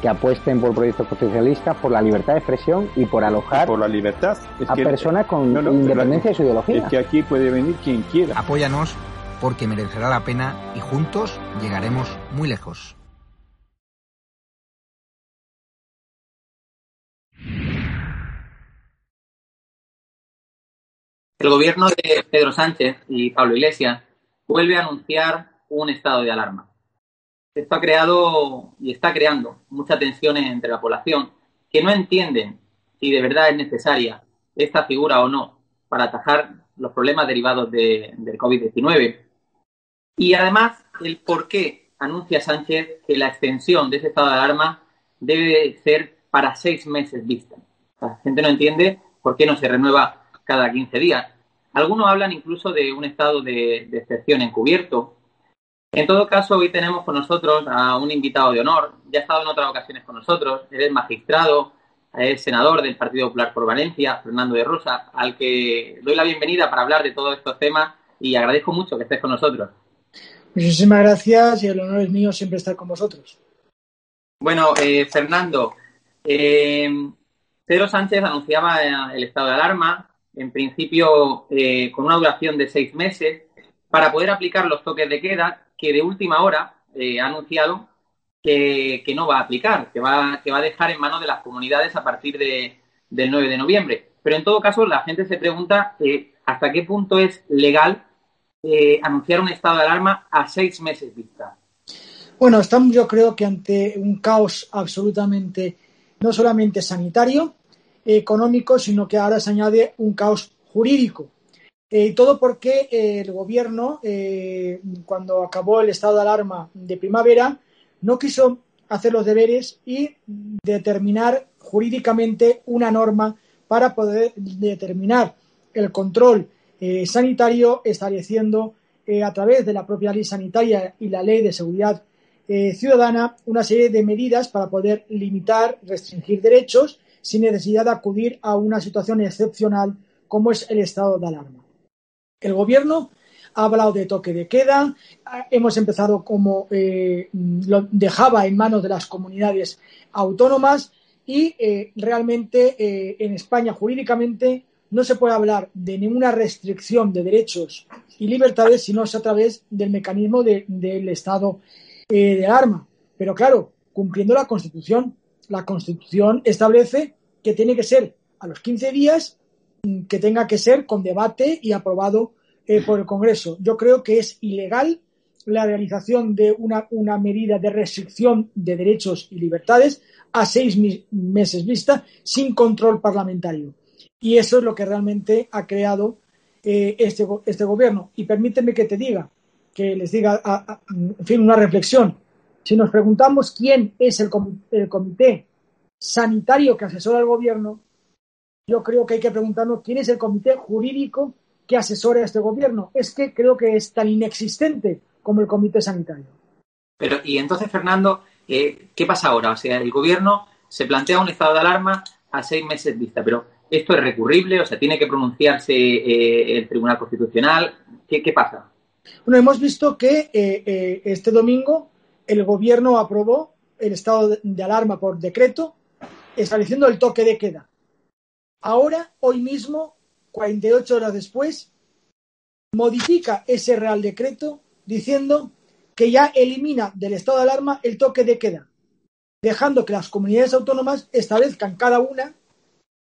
que apuesten por proyectos constitucionalistas, por la libertad de expresión y por alojar por la libertad. a personas con independencia de su ideología. Es que aquí puede venir quien quiera. Apóyanos porque merecerá la pena y juntos llegaremos muy lejos. El gobierno de Pedro Sánchez y Pablo Iglesias vuelve a anunciar un estado de alarma. Esto ha creado y está creando mucha tensión entre la población que no entienden si de verdad es necesaria esta figura o no para atajar los problemas derivados de, del COVID-19. Y además, el por qué anuncia Sánchez que la extensión de ese estado de alarma debe ser para seis meses vista. La gente no entiende por qué no se renueva cada 15 días. Algunos hablan incluso de un estado de, de excepción encubierto en todo caso, hoy tenemos con nosotros a un invitado de honor. Ya ha estado en otras ocasiones con nosotros. Él es magistrado, es senador del Partido Popular por Valencia, Fernando de Rosa, al que doy la bienvenida para hablar de todos estos temas y agradezco mucho que estés con nosotros. Muchísimas gracias y el honor es mío siempre estar con vosotros. Bueno, eh, Fernando, eh, Pedro Sánchez anunciaba el estado de alarma, en principio eh, con una duración de seis meses, para poder aplicar los toques de queda que de última hora eh, ha anunciado que, no va a aplicar, que va, que va a dejar en manos de las comunidades a partir de, del 9 de noviembre. Pero en todo caso, la gente se pregunta eh, hasta qué punto es legal eh, anunciar un estado de alarma a seis meses vista. Bueno, estamos yo creo que ante un caos absolutamente, no solamente sanitario, económico, sino que ahora se añade un caos jurídico. Eh, todo porque eh, el gobierno, eh, cuando acabó el estado de alarma de primavera, no quiso hacer los deberes y determinar jurídicamente una norma para poder determinar el control sanitario estableciendo a través de la propia ley sanitaria y la ley de seguridad ciudadana una serie de medidas para poder limitar, restringir derechos sin necesidad de acudir a una situación excepcional como es el estado de alarma. El gobierno ha hablado de toque de queda, hemos empezado como eh, lo dejaba en manos de las comunidades autónomas y eh, realmente eh, en España jurídicamente no se puede hablar de ninguna restricción de derechos y libertades sino a través del mecanismo del estado de alarma. Pero claro, cumpliendo la Constitución. La Constitución establece que tiene que ser a los 15 días que tenga que ser con debate y aprobado eh, por el Congreso. Yo creo que es ilegal la realización de una, una medida de restricción de derechos y libertades a seis meses vista sin control parlamentario. Y eso es lo que realmente ha creado eh, este, este gobierno. Y permíteme que te diga, que les diga, en fin, una reflexión. Si nos preguntamos quién es el, el comité sanitario que asesora al gobierno, yo creo que hay que preguntarnos quién es el comité jurídico que asesora a este gobierno. Es que creo que es tan inexistente como el comité sanitario. Pero, y entonces, Fernando, eh, ¿qué pasa ahora? O sea, el gobierno se plantea un estado de alarma a seis meses vista, pero ¿esto es recurrible? O sea, ¿tiene que pronunciarse eh, el Tribunal Constitucional? ¿Qué, pasa? Bueno, hemos visto que eh, este domingo el gobierno aprobó el estado de alarma por decreto, estableciendo el toque de queda. Ahora, hoy mismo, 48 horas después, modifica ese Real Decreto diciendo que ya elimina del estado de alarma el toque de queda, dejando que las comunidades autónomas establezcan cada una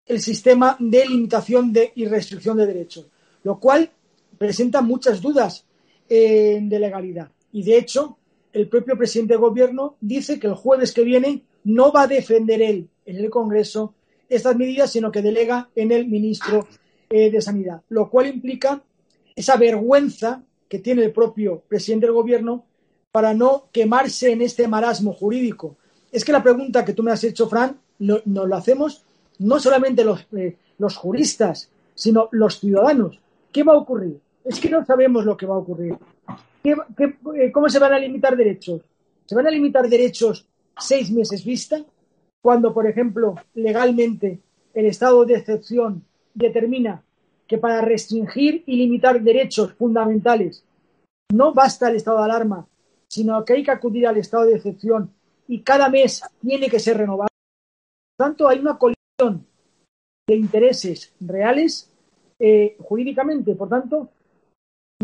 el sistema de limitación de, y restricción de derechos, lo cual presenta muchas dudas de legalidad. Y de hecho, el propio presidente de gobierno dice que el jueves que viene no va a defender él en el Congreso estas medidas, sino que delega en el ministro eh, de Sanidad, lo cual implica esa vergüenza que tiene el propio presidente del gobierno para no quemarse en este marasmo jurídico. Es que la pregunta que tú me has hecho, Fran, nos lo hacemos no solamente los, eh, los juristas, sino los ciudadanos. ¿Qué va a ocurrir? Es que no sabemos lo que va a ocurrir. Eh, cómo se van a limitar derechos? ¿Se van a limitar derechos seis meses vista? Cuando, por ejemplo, legalmente el estado de excepción determina que para restringir y limitar derechos fundamentales no basta el estado de alarma, sino que hay que acudir al estado de excepción y cada mes tiene que ser renovado. Por tanto, hay una colisión de intereses reales eh, jurídicamente. Por tanto,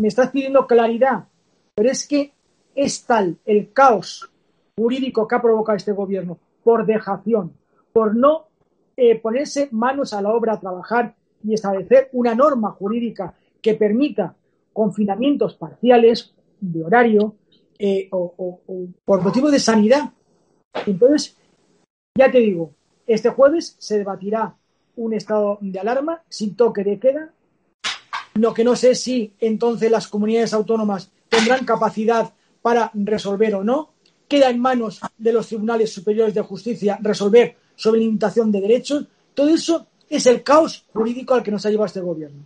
me estás pidiendo claridad, pero es que es tal el caos jurídico que ha provocado este gobierno por dejación, por no eh, ponerse manos a la obra a trabajar y establecer una norma jurídica que permita confinamientos parciales de horario eh, o, por motivo de sanidad. Entonces, ya te digo, este jueves se debatirá un estado de alarma sin toque de queda. Lo que no sé si entonces las comunidades autónomas tendrán capacidad para resolver o no. Queda en manos de los tribunales superiores de justicia resolver sobre limitación de derechos. Todo eso es el caos jurídico al que nos ha llevado este gobierno.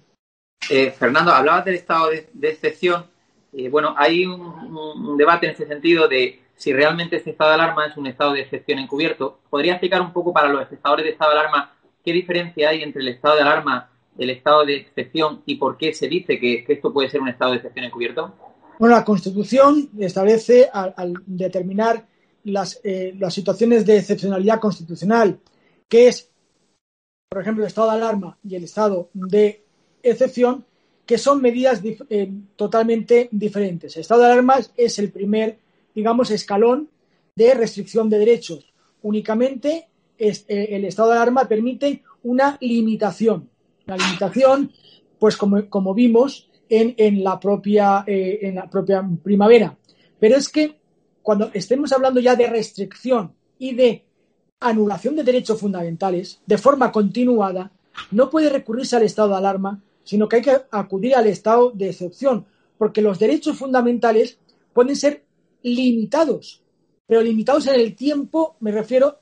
Eh, Fernando, hablabas del estado de, excepción. Eh, bueno, hay un, debate en ese sentido de si realmente este estado de alarma es un estado de excepción encubierto. ¿Podría explicar un poco para los espectadores de estado de alarma qué diferencia hay entre el estado de alarma, el estado de excepción y por qué se dice que, esto puede ser un estado de excepción encubierto? Bueno, la Constitución establece al, determinar las, eh, las situaciones de excepcionalidad constitucional, que es por ejemplo, el estado de alarma y el estado de excepción, que son medidas eh, totalmente diferentes. El estado de alarma es el primer, digamos, escalón de restricción de derechos. Únicamente eh, el estado de alarma permite una limitación. La limitación, pues como, vimos en, la propia, eh, en la propia primavera. Pero es que cuando estemos hablando ya de restricción y de anulación de derechos fundamentales de forma continuada, no puede recurrirse al estado de alarma, sino que hay que acudir al estado de excepción, porque los derechos fundamentales pueden ser limitados, pero limitados en el tiempo, me refiero,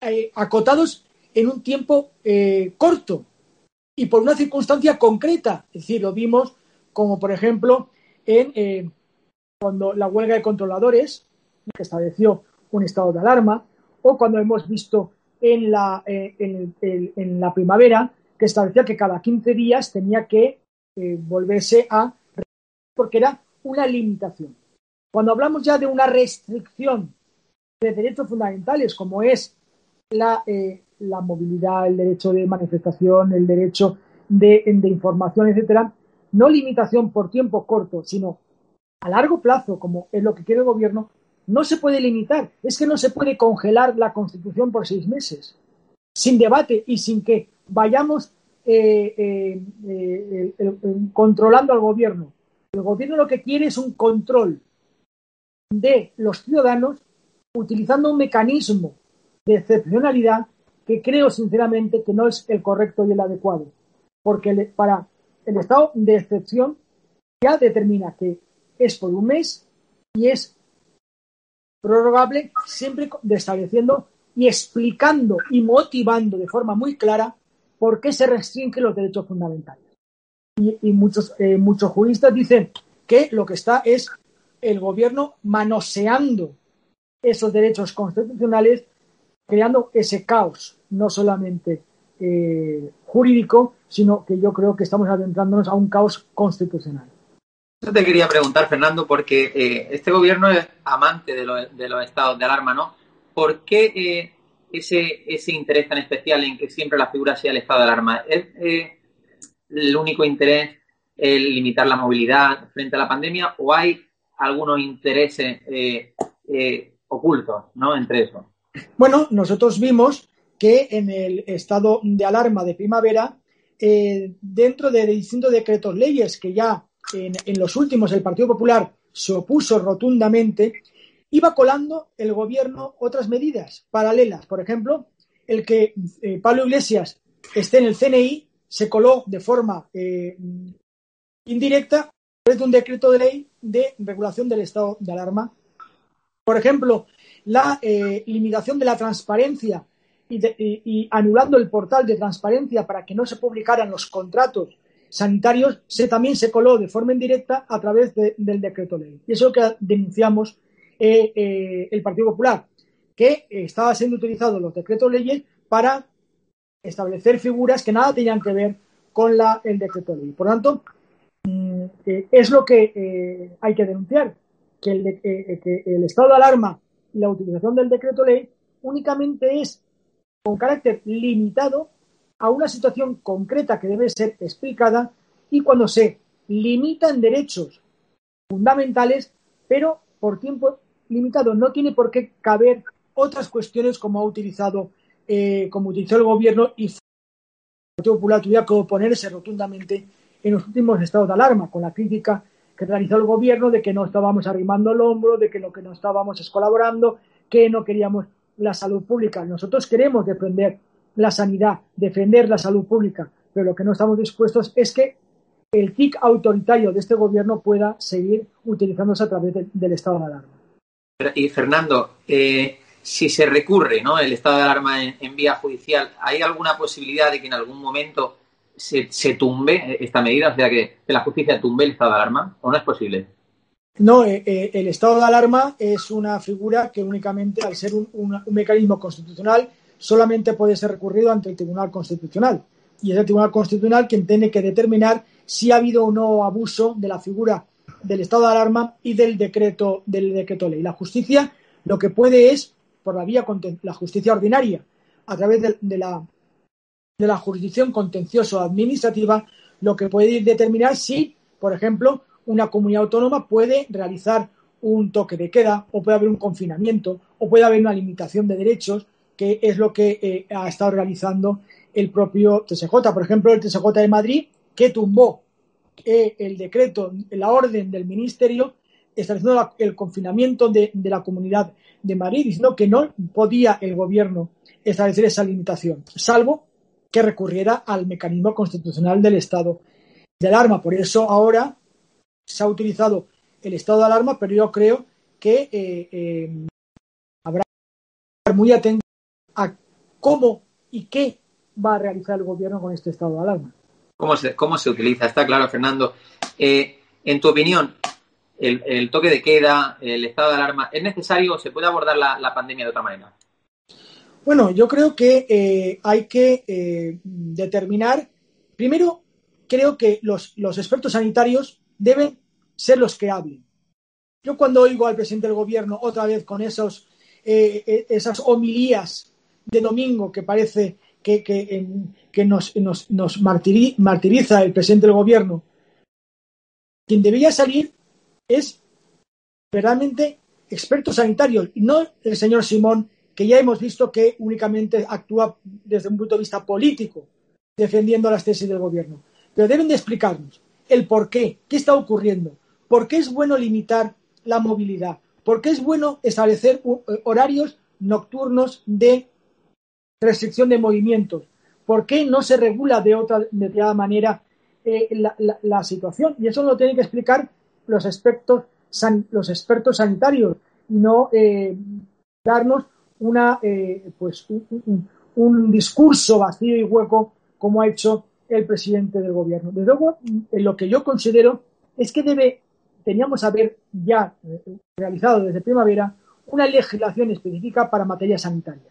eh, acotados en un tiempo eh, corto y por una circunstancia concreta. Es decir, lo vimos como, por ejemplo, en eh, cuando la huelga de controladores, que estableció un estado de alarma, o cuando hemos visto en la, eh, en, la primavera que establecía que cada 15 días tenía que eh, volverse a porque era una limitación. Cuando hablamos ya de una restricción de derechos fundamentales, como es la, la movilidad, el derecho de manifestación, el derecho de, de información, etcétera, no limitación por tiempo corto, sino a largo plazo, como es lo que quiere el gobierno, no se puede limitar. Es que no se puede congelar la Constitución por seis meses, sin debate y sin que vayamos eh, eh, eh, controlando al gobierno. El gobierno lo que quiere es un control de los ciudadanos utilizando un mecanismo de excepcionalidad que creo sinceramente que no es el correcto y el adecuado. Porque para el estado de excepción ya determina que es por un mes y es prorrogable, siempre estableciendo y explicando y motivando de forma muy clara por qué se restringen los derechos fundamentales. Y, muchos, eh, muchos juristas dicen que lo que está es el gobierno manoseando esos derechos constitucionales, creando ese caos, no solamente eh, jurídico, sino que yo creo que estamos adentrándonos a un caos constitucional. Yo te quería preguntar, Fernando, porque eh, este gobierno es amante de, los estados de alarma, ¿no? ¿Por qué eh, ese, ese interés tan especial en que siempre la figura sea el estado de alarma? ¿Es el único interés el limitar la movilidad frente a la pandemia o hay algunos intereses ocultos ¿no? entre eso? Bueno, nosotros vimos que en el estado de alarma de primavera, eh, dentro de distintos decretos leyes que ya en, los últimos el Partido Popular se opuso rotundamente, iba colando el gobierno otras medidas paralelas. Por ejemplo, el que eh, Pablo Iglesias esté en el CNI se coló de forma eh, indirecta desde un decreto de ley de regulación del estado de alarma. Por ejemplo, la limitación de la transparencia y, anulando el portal de transparencia para que no se publicaran los contratos sanitarios, se, también se coló de forma indirecta a través del decreto ley. Y eso es lo que denunciamos eh, eh, el Partido Popular, que estaba siendo utilizados los decretos leyes para establecer figuras que nada tenían que ver con la, el decreto ley. Por lo tanto, mm, eh, es lo que hay que denunciar, que el, que el estado de alarma y la utilización del decreto ley únicamente es con carácter limitado a una situación concreta que debe ser explicada y cuando se limitan derechos fundamentales, pero por tiempo limitado. No tiene por qué caber otras cuestiones como ha utilizado, eh, como utilizó el gobierno y el Partido Popular tuviera que oponerse rotundamente en los últimos estados de alarma, con la crítica que realizó el gobierno de que no estábamos arrimando el hombro, de que lo que no estábamos es colaborando, que no queríamos la salud pública. Nosotros queremos defender la sanidad, defender la salud pública, pero lo que no estamos dispuestos es que el TIC autoritario de este gobierno pueda seguir utilizándose a través del estado de alarma. Y Fernando, eh, si se recurre ¿no? el estado de alarma en, vía judicial, ¿hay alguna posibilidad de que en algún momento se, tumbe esta medida, o sea, que, que la justicia tumbe el estado de alarma? ¿O no es posible? No, eh, eh, el estado de alarma es una figura que únicamente, al ser un, mecanismo constitucional, solamente puede ser recurrido ante el Tribunal Constitucional. Y es el Tribunal Constitucional quien tiene que determinar si ha habido o no abuso de la figura del estado de alarma y del decreto, del decreto ley. La justicia lo que puede es, por la vía la justicia ordinaria, a través de, la, de la jurisdicción contencioso administrativa, lo que puede determinar si, por ejemplo, una comunidad autónoma puede realizar un toque de queda o puede haber un confinamiento o puede haber una limitación de derechos, que es lo que eh, ha estado realizando el propio TSJ. Por ejemplo, el TSJ de Madrid, que tumbó eh, el decreto, la orden del Ministerio estableciendo el confinamiento de, de, la comunidad de Madrid, diciendo que no podía el gobierno establecer esa limitación, salvo que recurriera al mecanismo constitucional del estado de alarma. Por eso ahora se ha utilizado el estado de alarma, pero yo creo que eh, eh, habrá que estar muy atento a cómo y qué va a realizar el gobierno con este estado de alarma. ¿Cómo se, cómo se utiliza? Está claro, Fernando. Eh, en tu opinión, el, toque de queda, el estado de alarma, ¿es necesario o se puede abordar la, pandemia de otra manera? Bueno, yo creo que hay que determinar, primero, creo que los, los expertos sanitarios deben ser los que hablen. Yo cuando oigo al presidente del gobierno otra vez con esos, eh, eh, esas homilías de domingo que parece que, que, nos, nos, nos martiriza el presidente del gobierno, quien debería salir es verdaderamente experto sanitario y no el señor Simón, que ya hemos visto que únicamente actúa desde un punto de vista político defendiendo las tesis del gobierno. Pero deben de explicarnos el por qué, qué está ocurriendo, por qué es bueno limitar la movilidad, por qué es bueno establecer eh, horarios nocturnos de restricción de movimientos, por qué no se regula de otra determinada manera eh, la, situación. Y eso lo tienen que explicar los expertos, los expertos sanitarios y no eh, darnos una, eh, pues, un, discurso vacío y hueco como ha hecho el presidente del gobierno. Desde luego, lo que yo considero es que debe, teníamos haber ya realizado desde primavera una legislación específica para materia sanitaria.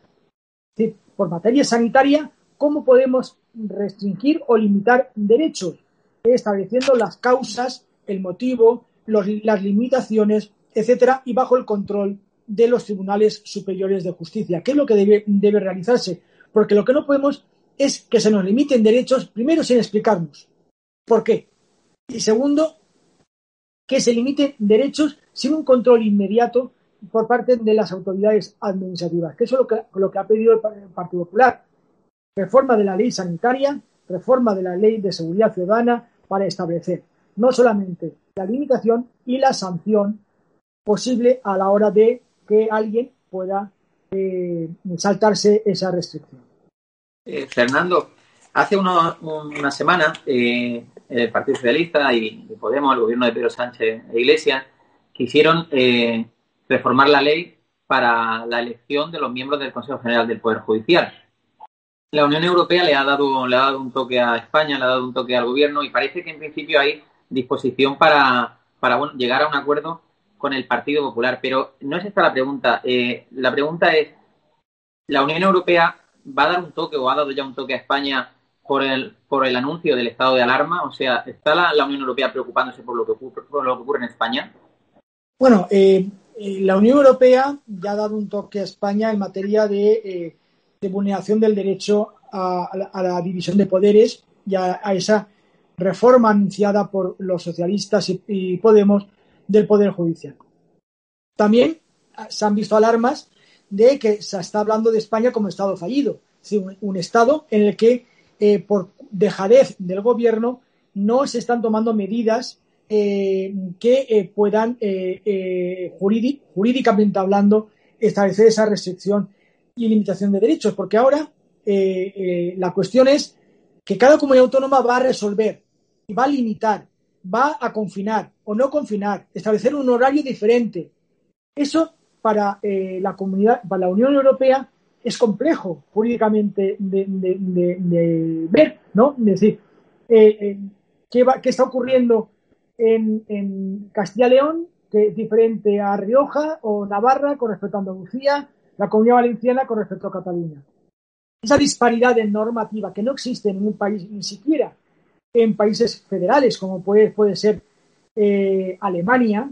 por materia sanitaria, ¿cómo podemos restringir o limitar derechos? Estableciendo las causas, el motivo, las limitaciones, etcétera, y bajo el control de los tribunales superiores de justicia. ¿Qué es lo que debe, debe realizarse? Porque lo que no podemos es que se nos limiten derechos, primero sin explicarnos por qué. Y segundo, que se limiten derechos sin un control inmediato por parte de las autoridades administrativas, que eso es lo que, lo que ha pedido el Partido Popular. Reforma de la ley sanitaria, reforma de la ley de seguridad ciudadana para establecer no solamente la limitación y la sanción posible a la hora de que alguien pueda eh, saltarse esa restricción. Eh, Fernando, hace una semana eh, el Partido Socialista y, Podemos, el gobierno de Pedro Sánchez e Iglesias, quisieron reformar la ley para la elección de los miembros del Consejo General del Poder Judicial. La Unión Europea le ha dado, le ha dado un toque a España, le ha dado un toque al gobierno y parece que en principio hay disposición para, para llegar a un acuerdo con el Partido Popular. Pero no es esta la pregunta. Eh, la pregunta es, ¿la Unión Europea va a dar un toque o ha dado ya un toque a España por el, por el anuncio del estado de alarma? O sea, ¿está la, Unión Europea preocupándose por lo, que ocurre, por lo que ocurre en España? Bueno, eh, eh, la Unión Europea ya ha dado un toque a España en materia de, de vulneración del derecho a, la, división de poderes y a esa reforma anunciada por los socialistas y, Podemos del Poder Judicial. También se han visto alarmas de que se está hablando de España como Estado fallido, un, Estado en el que eh, por dejadez del gobierno no se están tomando medidas eh, que eh, puedan jurídicamente hablando establecer esa restricción y limitación de derechos, porque ahora la cuestión es que cada comunidad autónoma va a resolver va a limitar, va a confinar o no confinar, establecer un horario diferente. Eso para eh, la comunidad, para la Unión Europea es complejo jurídicamente de, ver, ¿no? Es decir, eh, eh, ¿qué, ¿qué, está ocurriendo en, en Castilla-León que es diferente a Rioja o Navarra con respecto a Andalucía, la Comunidad Valenciana con respecto a Cataluña? Esa disparidad en normativa que no existe en ningún país, ni siquiera en países federales, como puede, puede ser Alemania,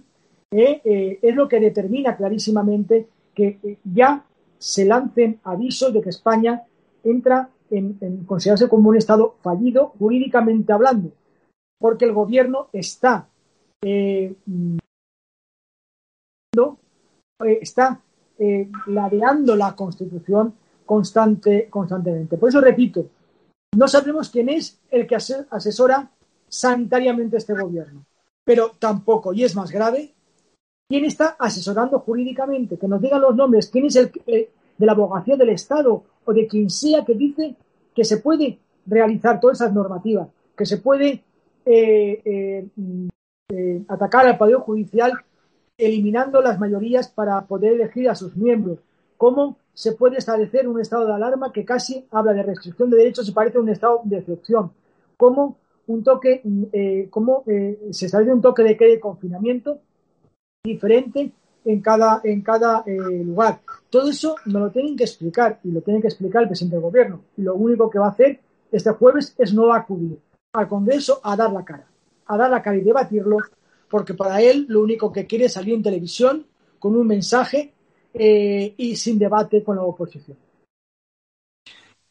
eh, eh, es lo que determina clarísimamente que ya se lancen avisos de que España entra en, considerarse como un Estado fallido jurídicamente hablando, porque el gobierno está está ladeando la Constitución constante, constantemente. Por eso repito, no sabemos quién es el que asesora sanitariamente este gobierno, pero tampoco, y es más grave, quién está asesorando jurídicamente, que nos digan los nombres, quién es el de la abogacía del Estado o de quien sea que dice que se puede realizar todas esas normativas, que se puede eh, eh, eh, atacar al Poder Judicial eliminando las mayorías para poder elegir a sus miembros, cómo se puede establecer un estado de alarma que casi habla de restricción de derechos y parece un estado de excepción. Como un toque, eh, cómo eh, se establece un toque de queda de confinamiento diferente en cada, en cada eh, lugar. Todo eso nos lo tienen que explicar y lo tiene que explicar el presidente del gobierno. Lo único que va a hacer este jueves es no acudir al Congreso a dar la cara, a dar la cara y debatirlo, porque para él lo único que quiere es salir en televisión con un mensaje eh, y sin debate con la oposición.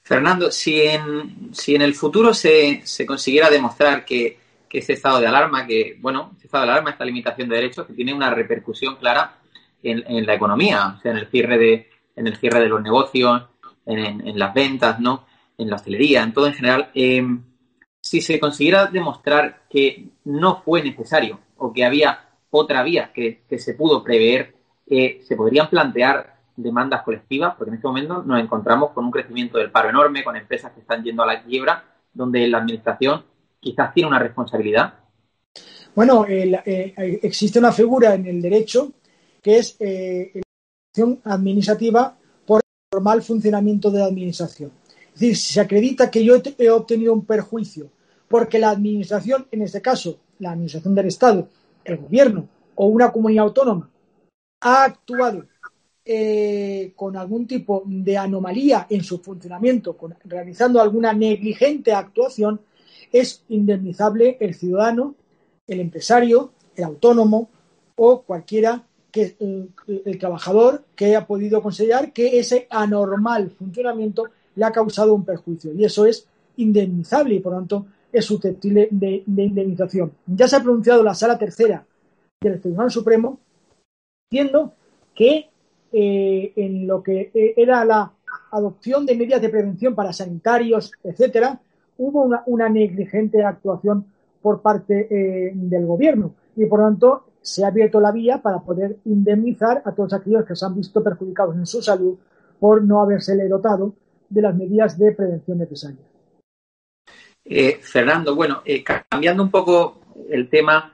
Fernando, si en, si en el futuro se, se consiguiera demostrar que, que ese estado de alarma, que, bueno, ese estado de alarma, esta limitación de derechos, que tiene una repercusión clara en, en la economía, o sea, en el cierre de, en el cierre de los negocios, en, en las ventas, ¿no? En la hostelería, en todo en general. Eh, si se consiguiera demostrar que no fue necesario o que había otra vía que, que se pudo prever se podrían plantear demandas colectivas, porque en este momento nos encontramos con un crecimiento del paro enorme, con empresas que están yendo a la quiebra, donde la Administración quizás tiene una responsabilidad. Bueno, eh, existe una figura en el derecho que es eh, la acción administrativa por el normal funcionamiento de la administración. Es decir, si se acredita que yo he obtenido un perjuicio porque la administración, en este caso, la administración del Estado, el gobierno o una comunidad autónoma, ha actuado eh, con algún tipo de anomalía en su funcionamiento, realizando alguna negligente actuación, es indemnizable el ciudadano, el empresario, el autónomo o cualquiera que el, trabajador que haya podido considerar que ese anormal funcionamiento le ha causado un perjuicio y eso es indemnizable y por tanto es susceptible de, indemnización. Ya se ha pronunciado la sala tercera del Tribunal Supremo diciendo que eh, en lo que eh, era la adopción de medidas de prevención para sanitarios, etcétera, hubo una, negligente actuación por parte eh, del gobierno y por lo tanto se ha abierto la vía para poder indemnizar a todos aquellos que se han visto perjudicados en su salud por no habérsele dotado de las medidas de prevención necesarias. Fernando, bueno, cambiando un poco el tema,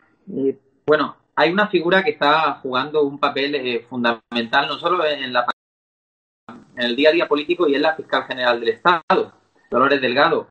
bueno, hay una figura que está jugando un papel eh, fundamental no solo en, la, en el día a día político y es la fiscal general del Estado, Dolores Delgado.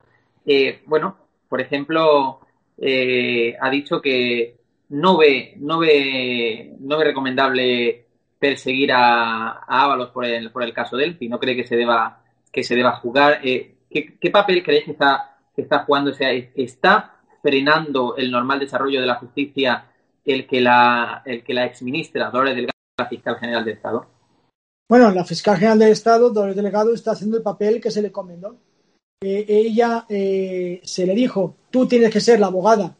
Eh, bueno, por ejemplo, eh, ha dicho que no ve, no ve, no ve recomendable perseguir a, Ábalos por el, por el caso Delphi, no cree que se deba, que se deba jugar. ¿qué, papel creéis que está, que está jugando? O sea, ¿está frenando el normal desarrollo de la justicia el que la, el que la exministra Dolores Delgado, la fiscal general del Estado? Bueno, la fiscal general del Estado, Dolores Delgado, está haciendo el papel que se le encomendó. Eh, ella eh, se le dijo, tú tienes que ser la abogada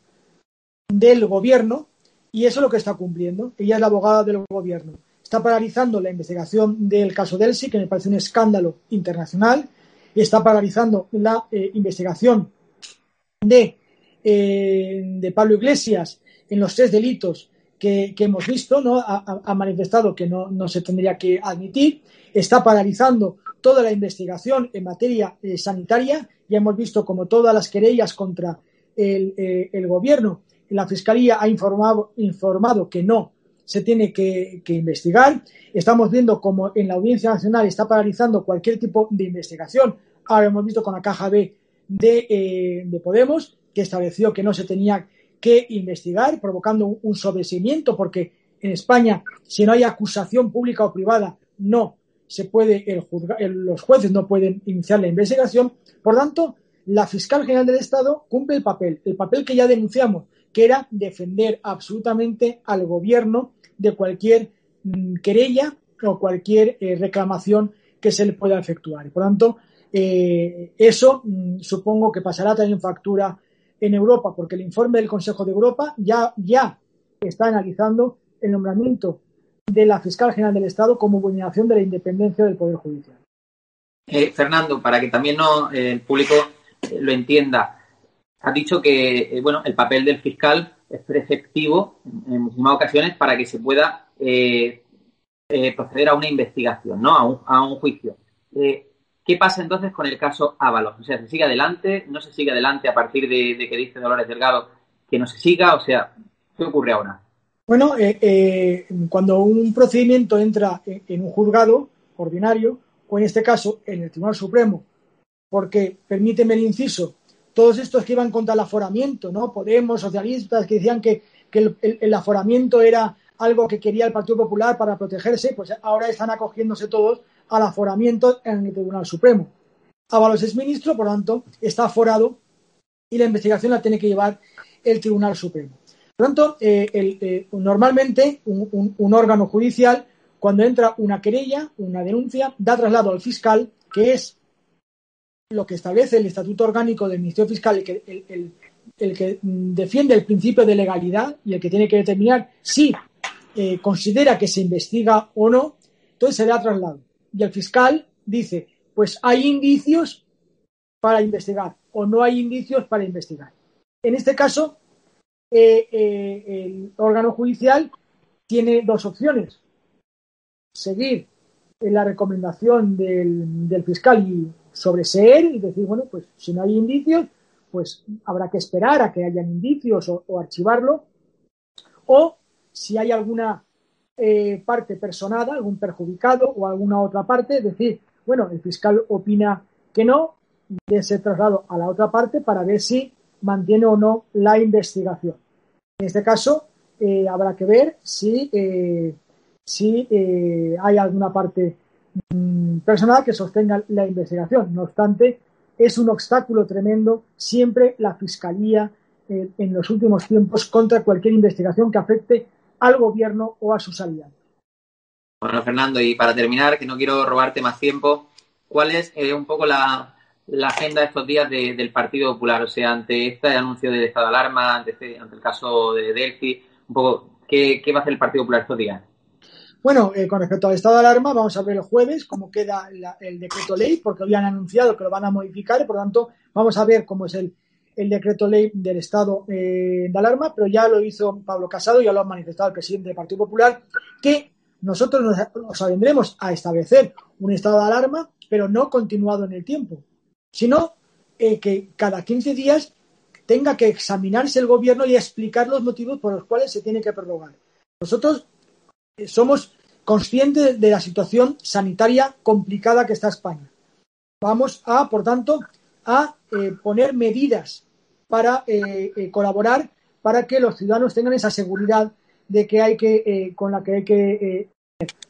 del gobierno y eso es lo que está cumpliendo. Ella es la abogada del gobierno. Está paralizando la investigación del caso Delsi, que me parece un escándalo internacional, y está paralizando la eh, investigación de, de Pablo Iglesias en los tres delitos que, hemos visto, ¿no? Ha, manifestado que no, se tendría que admitir, está paralizando toda la investigación en materia eh, sanitaria. Ya hemos visto como todas las querellas contra el, eh, gobierno, la Fiscalía ha informado, informado que no se tiene que, investigar. Estamos viendo como en la Audiencia Nacional está paralizando cualquier tipo de investigación. Ahora hemos visto con la caja B de, eh, de Podemos, que estableció que no se tenía que investigar, provocando un sobreseimiento, porque en España, si no hay acusación pública o privada, no se puede, el los jueces no pueden iniciar la investigación. Por tanto, la fiscal general del Estado cumple el papel, el papel que ya denunciamos, que era defender absolutamente al gobierno de cualquier mm, querella o cualquier eh, reclamación que se le pueda efectuar. por tanto, eh, eso mm, supongo que pasará también factura en Europa, porque el informe del Consejo de Europa ya, ya está analizando el nombramiento de la fiscal general del Estado como vulneración de la independencia del Poder Judicial. Eh, Fernando, para que también no, eh, el público eh, lo entienda, ha dicho que bueno, el papel del fiscal es preceptivo en, muchísimas ocasiones para que se pueda proceder a una investigación, ¿no? a, un, juicio. ¿Qué pasa entonces con el caso Ábalos? O sea, ¿se sigue adelante? ¿No se sigue adelante a partir de, que dice Dolores Delgado que no se siga? O sea, ¿qué ocurre ahora? Bueno, eh, eh, cuando un procedimiento entra en, un juzgado ordinario, o en este caso en el Tribunal Supremo, porque, permíteme el inciso, todos estos que iban contra el aforamiento, ¿no? Podemos, socialistas, que decían que, el, aforamiento era algo que quería el Partido Popular para protegerse, pues ahora están acogiéndose todos al aforamiento en el Tribunal Supremo. Ábalos es ministro, por lo tanto, está aforado y la investigación la tiene que llevar el Tribunal Supremo. Por tanto, eh, eh, normalmente un, órgano judicial, cuando entra una querella, una denuncia, da traslado al fiscal, que es lo que establece el Estatuto Orgánico del Ministerio Fiscal, el que, defiende el principio de legalidad y el que tiene que determinar si eh, considera que se investiga o no, entonces se da traslado y el fiscal dice, pues hay indicios para investigar o no hay indicios para investigar. En este caso, eh, el órgano judicial tiene dos opciones. Seguir la recomendación del, fiscal y sobreseer y decir, bueno, pues si no hay indicios, pues habrá que esperar a que hayan indicios o archivarlo. O si hay alguna eh, parte personada, algún perjudicado o alguna otra parte, decir, bueno, el fiscal opina que no, de ese traslado a la otra parte para ver si mantiene o no la investigación. En este caso, eh, habrá que ver si, eh, si eh, hay alguna parte mm, personal que sostenga la investigación. No obstante, es un obstáculo tremendo siempre la Fiscalía en los últimos tiempos contra cualquier investigación que afecte al gobierno o a sus aliados. Bueno, Fernando, y para terminar, que no quiero robarte más tiempo, ¿cuál es un poco la, la agenda de estos días del Partido Popular? O sea, ante este anuncio del estado de alarma, ante, este, ante el caso de Delphi, un poco, ¿qué, va a hacer el Partido Popular estos días? Bueno, eh, con respecto al estado de alarma, vamos a ver el jueves cómo queda el decreto ley, porque habían anunciado que lo van a modificar, por lo tanto, vamos a ver cómo es el, decreto ley del estado eh, de alarma, pero ya lo hizo Pablo Casado, ya lo ha manifestado el presidente del Partido Popular, que nosotros nos, nos a establecer un estado de alarma, pero no continuado en el tiempo sino eh, que cada 15 días tenga que examinarse el gobierno y explicar los motivos por los cuales se tiene que prorrogar. Nosotros eh, somos conscientes de la situación sanitaria complicada que está España. Vamos a, por tanto, a eh, poner medidas para colaborar para que los ciudadanos tengan esa seguridad de que hay que con la que hay que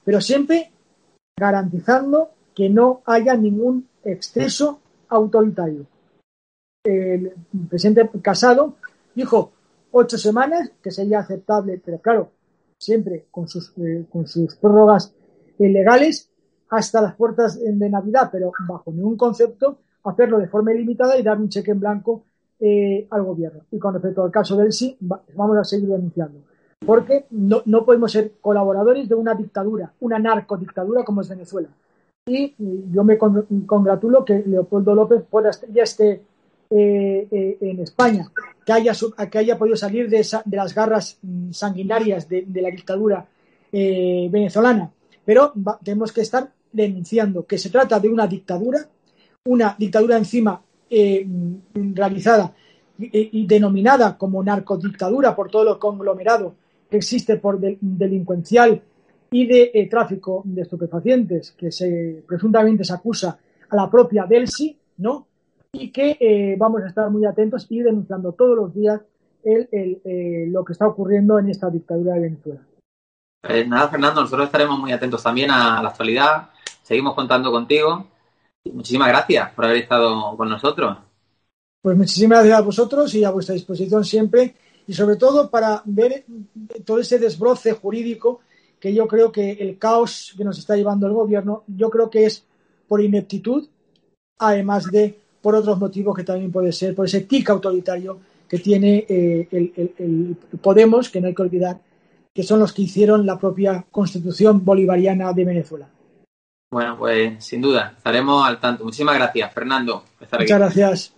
pero siempre garantizando que no haya ningún exceso autoritario. El presidente Casado dijo ocho semanas, que sería aceptable, pero claro, siempre con sus, eh, con sus prórrogas legales hasta las puertas de Navidad, pero bajo ningún concepto hacerlo de forma ilimitada y dar un cheque en blanco eh, al gobierno. Y con respecto al caso del sí, vamos a seguir denunciando. Porque no, no podemos ser colaboradores de una dictadura, una narcodictadura como es Venezuela y yo me congratulo que Leopoldo López ya esté eh, eh, en España, que haya, que haya podido salir de, las garras mm, sanguinarias de, la dictadura eh, venezolana. Pero tenemos que estar denunciando que se trata de una dictadura, una dictadura encima mm, realizada y, denominada como narcodictadura por todo lo conglomerado que existe por delincuencial y de eh, tráfico de estupefacientes que se presuntamente se acusa a la propia Delsi, ¿no? Y que eh, vamos a estar muy atentos y denunciando todos los días el, eh, lo que está ocurriendo en esta dictadura de Venezuela. nada, Fernando, nosotros estaremos muy atentos también a la actualidad. Seguimos contando contigo. muchísimas gracias por haber estado con nosotros. Pues muchísimas gracias a vosotros y a vuestra disposición siempre y sobre todo para ver todo ese desbroce jurídico que yo creo que el caos que nos está llevando el gobierno, yo creo que es por ineptitud, además de por otros motivos que también puede ser, por ese tic autoritario que tiene eh, el, Podemos, que no hay que olvidar, que son los que hicieron la propia constitución bolivariana de Venezuela. Bueno, pues sin duda, estaremos al tanto. Muchísimas gracias, Fernando. Muchas gracias.